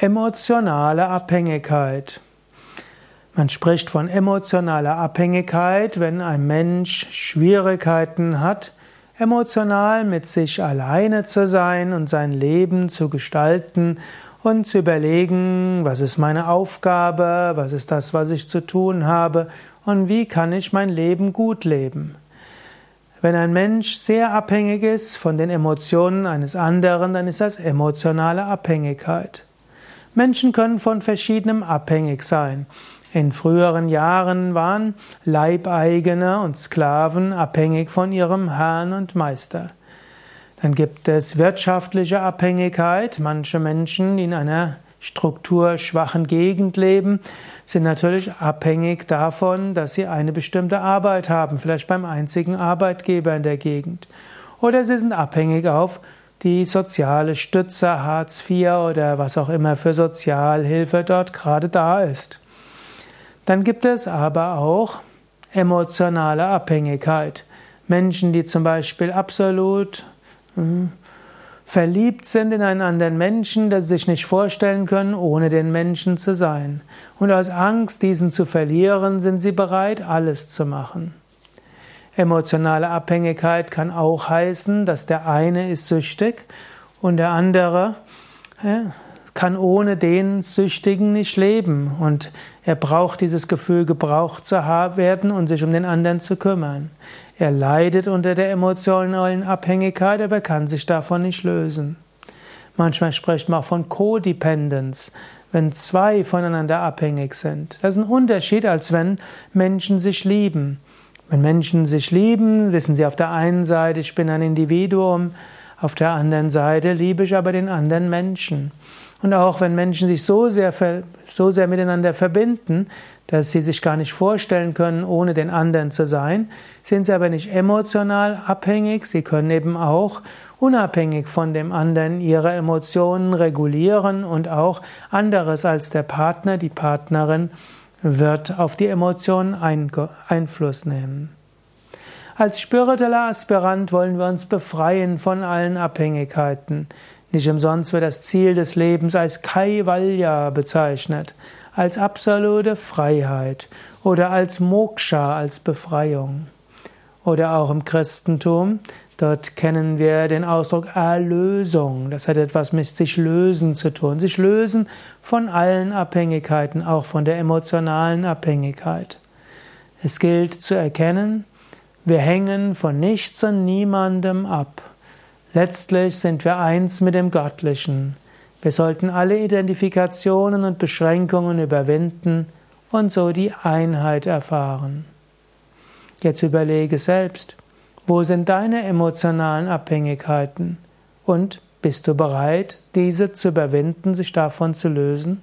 Emotionale Abhängigkeit. Man spricht von emotionaler Abhängigkeit, wenn ein Mensch Schwierigkeiten hat, emotional mit sich alleine zu sein und sein Leben zu gestalten und zu überlegen, was ist meine Aufgabe, was ist das, was ich zu tun habe und wie kann ich mein Leben gut leben. Wenn ein Mensch sehr abhängig ist von den Emotionen eines anderen, dann ist das emotionale Abhängigkeit. Menschen können von verschiedenem abhängig sein. In früheren Jahren waren Leibeigene und Sklaven abhängig von ihrem Herrn und Meister. Dann gibt es wirtschaftliche Abhängigkeit. Manche Menschen, die in einer strukturschwachen Gegend leben, sind natürlich abhängig davon, dass sie eine bestimmte Arbeit haben, vielleicht beim einzigen Arbeitgeber in der Gegend. Oder sie sind abhängig auf die soziale Stütze, Hartz IV oder was auch immer für Sozialhilfe dort gerade da ist. Dann gibt es aber auch emotionale Abhängigkeit. Menschen, die zum Beispiel absolut hm, verliebt sind in einen anderen Menschen, dass sie sich nicht vorstellen können, ohne den Menschen zu sein. Und aus Angst, diesen zu verlieren, sind sie bereit, alles zu machen. Emotionale Abhängigkeit kann auch heißen, dass der eine ist süchtig und der andere kann ohne den Süchtigen nicht leben und er braucht dieses Gefühl, gebraucht zu werden und sich um den anderen zu kümmern. Er leidet unter der emotionalen Abhängigkeit, aber kann sich davon nicht lösen. Manchmal spricht man auch von Codependence, wenn zwei voneinander abhängig sind. Das ist ein Unterschied, als wenn Menschen sich lieben. Wenn Menschen sich lieben, wissen sie auf der einen Seite, ich bin ein Individuum, auf der anderen Seite liebe ich aber den anderen Menschen. Und auch wenn Menschen sich so sehr, so sehr miteinander verbinden, dass sie sich gar nicht vorstellen können, ohne den anderen zu sein, sind sie aber nicht emotional abhängig, sie können eben auch unabhängig von dem anderen ihre Emotionen regulieren und auch anderes als der Partner, die Partnerin wird auf die Emotionen Einfluss nehmen. Als spiritueller Aspirant wollen wir uns befreien von allen Abhängigkeiten. Nicht umsonst wird das Ziel des Lebens als Kaivalya bezeichnet, als absolute Freiheit oder als Moksha, als Befreiung. Oder auch im Christentum Dort kennen wir den Ausdruck Erlösung. Das hat etwas mit sich lösen zu tun. Sich lösen von allen Abhängigkeiten, auch von der emotionalen Abhängigkeit. Es gilt zu erkennen, wir hängen von nichts und niemandem ab. Letztlich sind wir eins mit dem Göttlichen. Wir sollten alle Identifikationen und Beschränkungen überwinden und so die Einheit erfahren. Jetzt überlege selbst, wo sind deine emotionalen Abhängigkeiten? Und bist du bereit, diese zu überwinden, sich davon zu lösen?